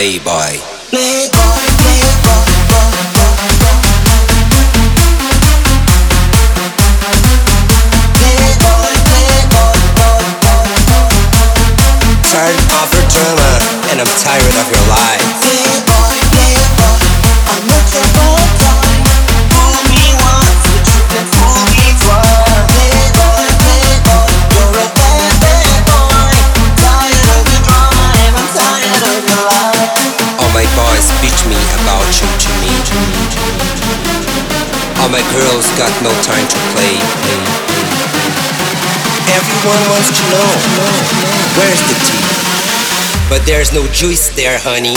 labor. But there's no juice there, honey.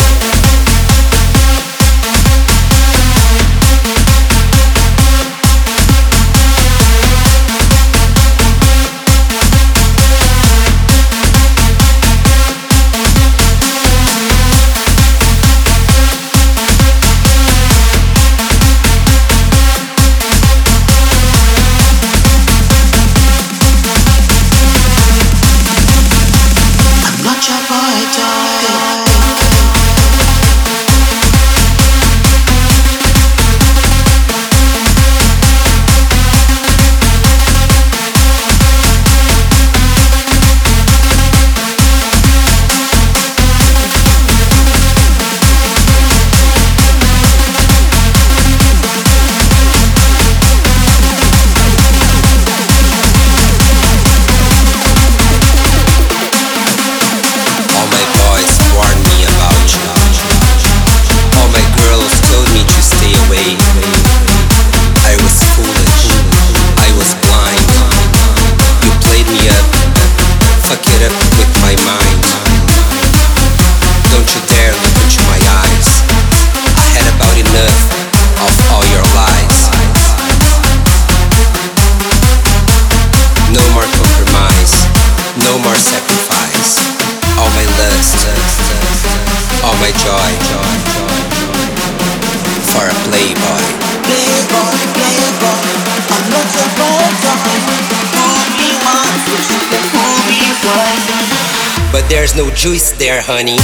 honey.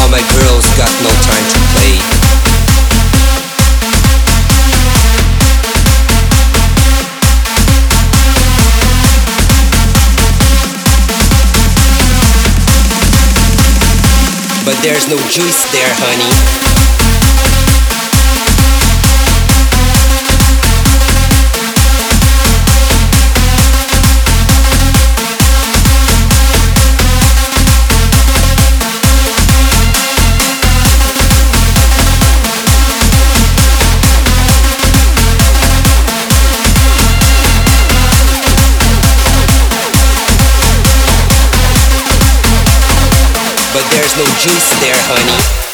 All my girls got no time to play. But there's no juice there, honey. There's no juice there, honey.